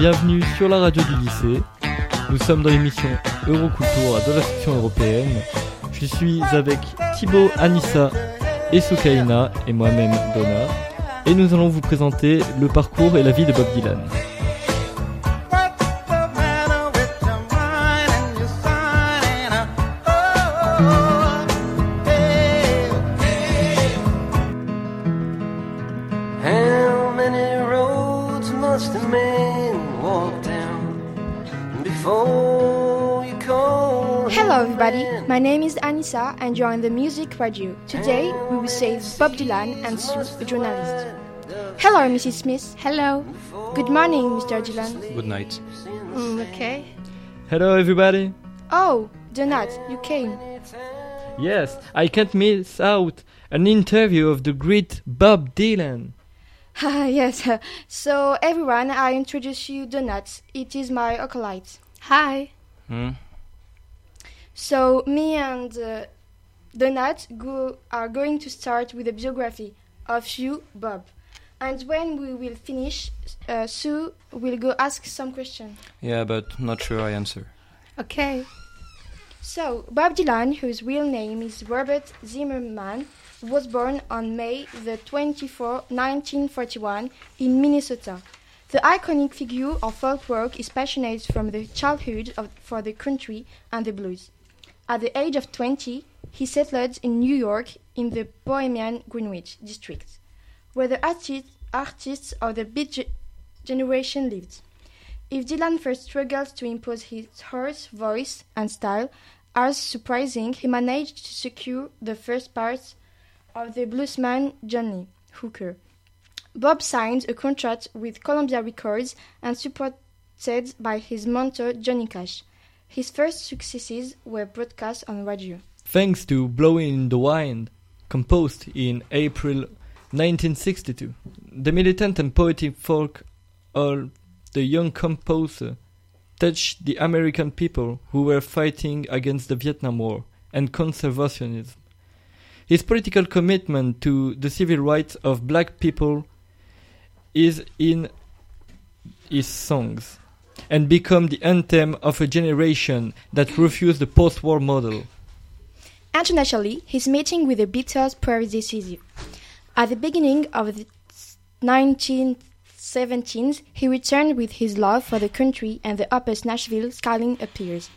bienvenue sur la radio du lycée. Nous sommes dans l'émission Euroculture de la section européenne. Je suis avec Thibaut, Anissa et Soukaina et moi-même Donna. Et nous allons vous présenter le parcours et la vie de Bob Dylan. Hello, everybody. My name is Anissa, and you're on the Music Radio. Today, we will save Bob Dylan and Sue, a journalist. Hello, Mrs. Smith. Hello. Good morning, Mr. Dylan. Good night. Mm, okay. Hello everybody! Oh, Donat, you came. Yes, I can't miss out an interview of the great Bob Dylan. Ah, yes. So, everyone, I introduce you Donat. It is my acolyte. Hi. Hmm? So, me and uh, Donat go, are going to start with a biography of you, Bob. And when we will finish, uh, Sue will go ask some questions. Yeah, but not sure I answer. Okay. So, Bob Dylan, whose real name is Robert Zimmerman, was born on May the 24, 1941, in Minnesota. The iconic figure of folk rock is passionate from the childhood of, for the country and the blues. At the age of 20, he settled in New York in the Bohemian Greenwich district, where the arti- artists of the Beat ge- generation lived. If Dylan first struggled to impose his hoarse voice and style, as surprising, he managed to secure the first part of the bluesman Johnny Hooker. Bob signed a contract with Columbia Records and supported by his mentor Johnny Cash. His first successes were broadcast on radio. Thanks to Blowing in the Wind, composed in April 1962, the militant and poetic folk of the young composer touched the American people who were fighting against the Vietnam War and conservationism. His political commitment to the civil rights of black people is in his songs and become the anthem of a generation that refused the post-war model. Internationally, his meeting with the Beatles proved decisive. At the beginning of the 1970s, he returned with his love for the country and the Upper Nashville skyline appears.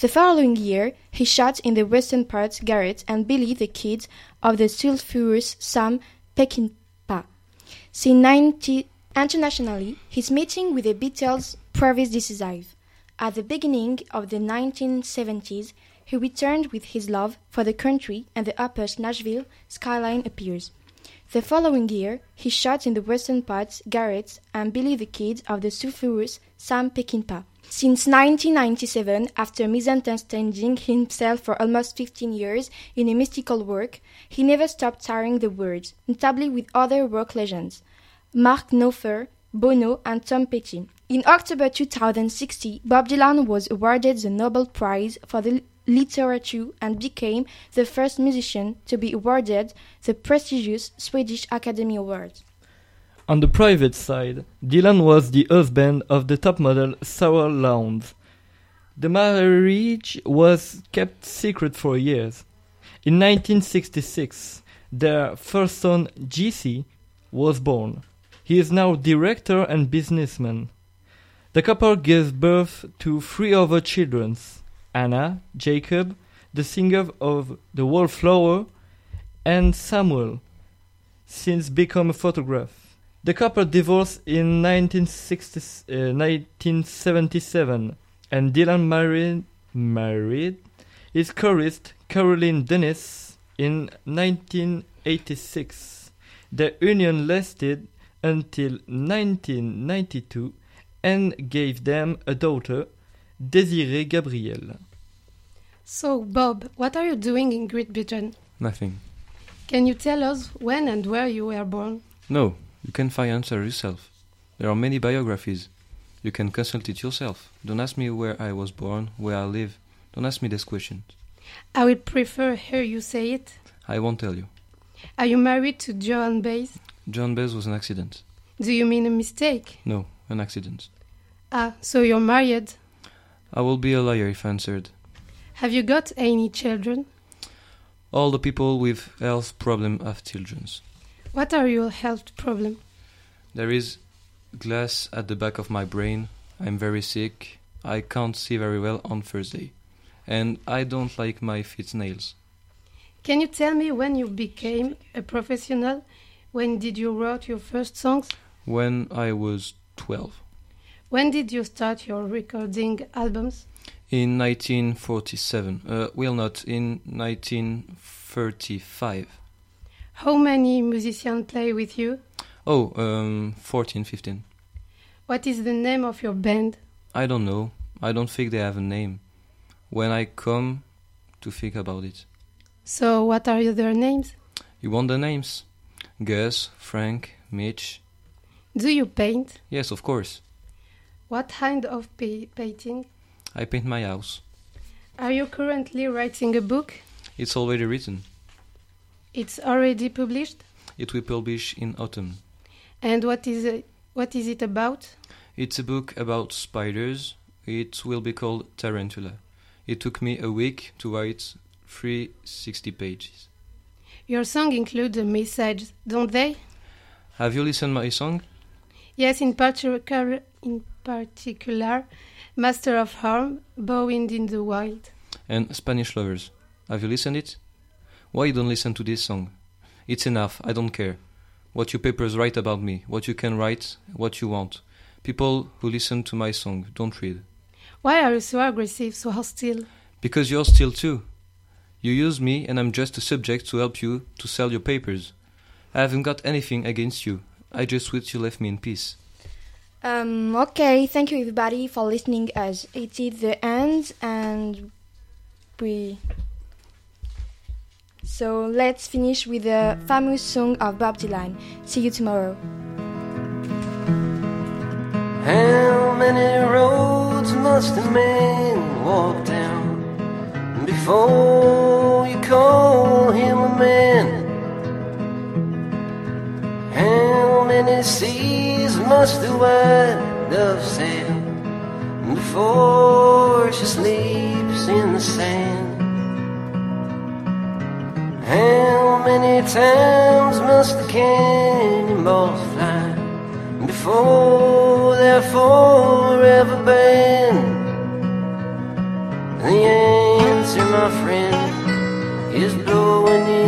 The following year, he shot in the western parts Garrett and Billy the Kid of the sulphurous Sam Peckinpah. Since 90, internationally, his meeting with the Beatles proved decisive. At the beginning of the 1970s, he returned with his love for the country and the upper Nashville skyline appears. The following year, he shot in the western parts Garrett and Billy the Kid of the sulphurous Sam Peckinpah. Since 1997, after misunderstanding himself for almost 15 years in a mystical work, he never stopped touring the words, notably with other rock legends. Mark Knopfler, Bono, and Tom Petty. In October 2060, Bob Dylan was awarded the Nobel Prize for the literature and became the first musician to be awarded the prestigious Swedish Academy Award. On the private side, Dylan was the husband of the top model Sara Lownds. The marriage was kept secret for years. In 1966, their first son, Jesse, was born. He is now director and businessman. The couple gave birth to three other children Anna, Jakob, the singer of The Wallflower, and Samuel, since become a photographer. The couple divorced in 1960, uh, 1977, and Dylan married married his chorist Caroline Dennis in 1986. Their union lasted until 1992 and gave them a daughter, Desiree Gabrielle. So, Bob, what are you doing in Great Britain? Nothing. Can you tell us when and where you were born? No, you can find answer yourself. There are many biographies. You can consult it yourself. Don't ask me where I was born, where I live. Don't ask me these questions. I would prefer hear you say it. I won't tell you. Are you married to Joan Baez? Joan Baez was an accident. Do you mean a mistake? No, an accident. Ah, so you're married. I will be a liar if answered. Have you got any children? All the people with health problem have children. What are your health problem? There is glass at the back of my brain. I'm very sick. I can't see very well on Thursday. And I don't like my feet nails. Can you tell me when you became a professional? When did you write your first songs? When I was 12. When did you start your recording albums? In 1947. Uh, well, not in 1935. How many musicians play with you? Oh, um, 14, 15. What is the name of your band? I don't know. I don't think they have a name. When I come to think about it. So, what are their names? You want the names? Gus, Frank, Mitch. Do you paint? Yes, of course. What kind of pa- painting? I paint my house. Are you currently writing a book? It's already written. It's already published? It will publish in autumn. And what is it, what is it about? It's a book about spiders. It will be called Tarantula. It took me a week to write 360 pages. Your song includes a message, don't they? Have you listened my song? Yes, in particular, in particular, Master of Harm, Bowing in the Wild. And Spanish Lovers. Have you listened it? Why you don't listen to this song? It's enough. I don't care. What your papers write about me, what you can write, what you want. People who listen to my song don't read. Why are you so aggressive, so hostile? Because you're still too. You use me and I'm just a subject to help you to sell your papers. I haven't got anything against you. I just wish you left me in peace. Um, okay, thank you everybody for listening us. It is the end and we so let's finish with the famous song of Bob Dylan. See you tomorrow. How many roads must a man walk down before must the white dove sail before she sleeps in the sand? How many times must the cannonballs fly before they're forever banned? The answer, my friend, is blowing in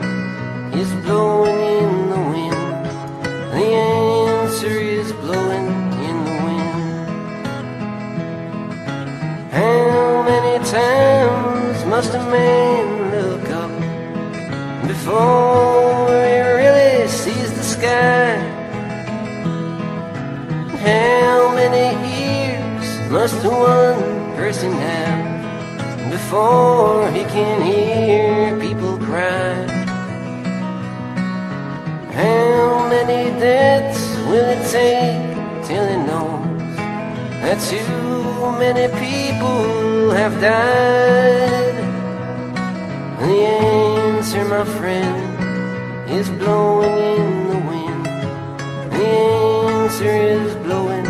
is blowing in the wind. The answer is blowing in the wind. How many times must a man look up before he really sees the sky? How many ears must one person have before he can hear people cry? How many deaths will it take till he knows that too many people have died? The answer, my friend, is blowing in the wind. The answer is blowing